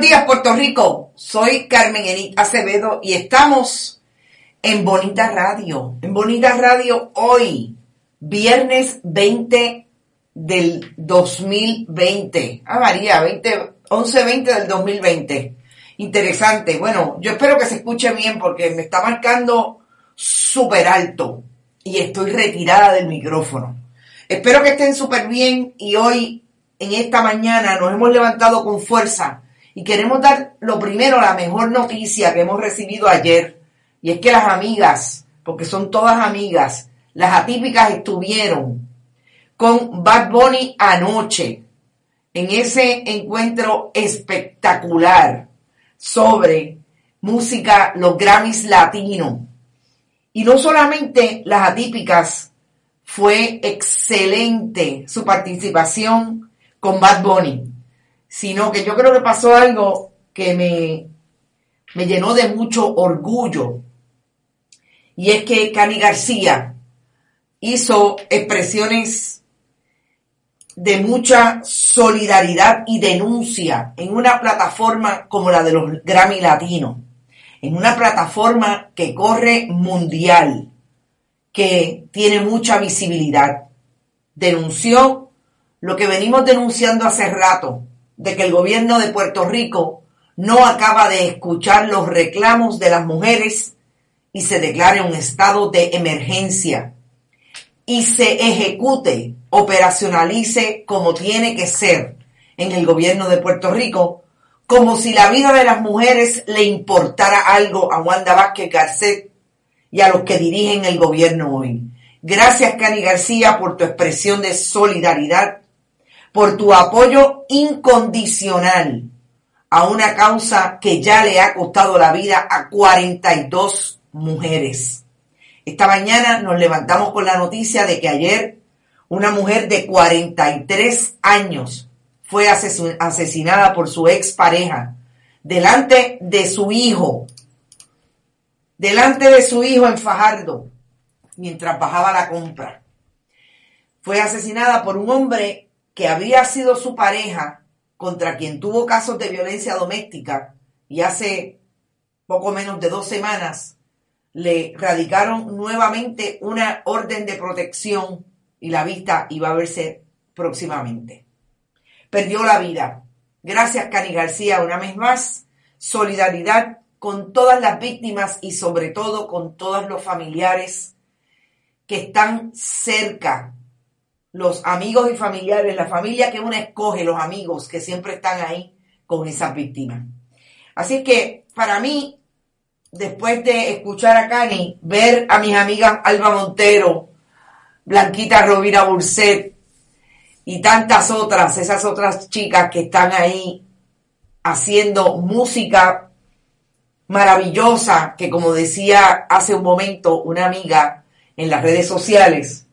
Días, Puerto Rico. Soy Carmen Enit Acevedo y estamos en Bonita Radio. En Bonita Radio hoy, viernes 20 del 2020. Ah, María, 20, 11-20 del 2020. Interesante. Bueno, yo espero que se escuche bien porque me está marcando súper alto y estoy retirada del micrófono. Espero que estén súper bien y hoy, en esta mañana, nos hemos levantado con fuerza y queremos dar lo primero, la mejor noticia que hemos recibido ayer. Y es que las amigas, porque son todas amigas, las atípicas estuvieron con Bad Bunny anoche en ese encuentro espectacular sobre música, los Grammys latinos. Y no solamente las atípicas, fue excelente su participación con Bad Bunny sino que yo creo que pasó algo que me, me llenó de mucho orgullo. Y es que Cani García hizo expresiones de mucha solidaridad y denuncia en una plataforma como la de los Grammy Latinos, en una plataforma que corre mundial, que tiene mucha visibilidad. Denunció lo que venimos denunciando hace rato, de que el gobierno de Puerto Rico no acaba de escuchar los reclamos de las mujeres y se declare un estado de emergencia y se ejecute, operacionalice como tiene que ser en el gobierno de Puerto Rico, como si la vida de las mujeres le importara algo a Wanda Vázquez Garcet y a los que dirigen el gobierno hoy. Gracias, Cani García, por tu expresión de solidaridad por tu apoyo incondicional a una causa que ya le ha costado la vida a 42 mujeres. Esta mañana nos levantamos con la noticia de que ayer una mujer de 43 años fue asesinada por su expareja delante de su hijo, delante de su hijo en Fajardo, mientras bajaba la compra. Fue asesinada por un hombre que había sido su pareja contra quien tuvo casos de violencia doméstica y hace poco menos de dos semanas le radicaron nuevamente una orden de protección y la vista iba a verse próximamente. Perdió la vida. Gracias, Cani García, una vez más. Solidaridad con todas las víctimas y sobre todo con todos los familiares que están cerca los amigos y familiares, la familia que uno escoge, los amigos que siempre están ahí con esas víctimas. Así que para mí, después de escuchar a Cani, ver a mis amigas Alba Montero, Blanquita Rovira Burset y tantas otras, esas otras chicas que están ahí haciendo música maravillosa, que como decía hace un momento una amiga en las redes sociales,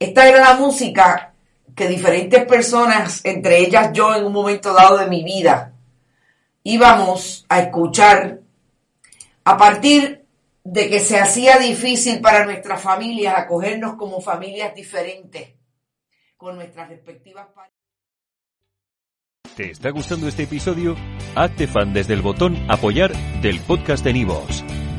esta era la música que diferentes personas, entre ellas yo en un momento dado de mi vida, íbamos a escuchar a partir de que se hacía difícil para nuestras familias acogernos como familias diferentes con nuestras respectivas ¿Te está gustando este episodio? Hazte fan desde el botón apoyar del podcast de Nivos.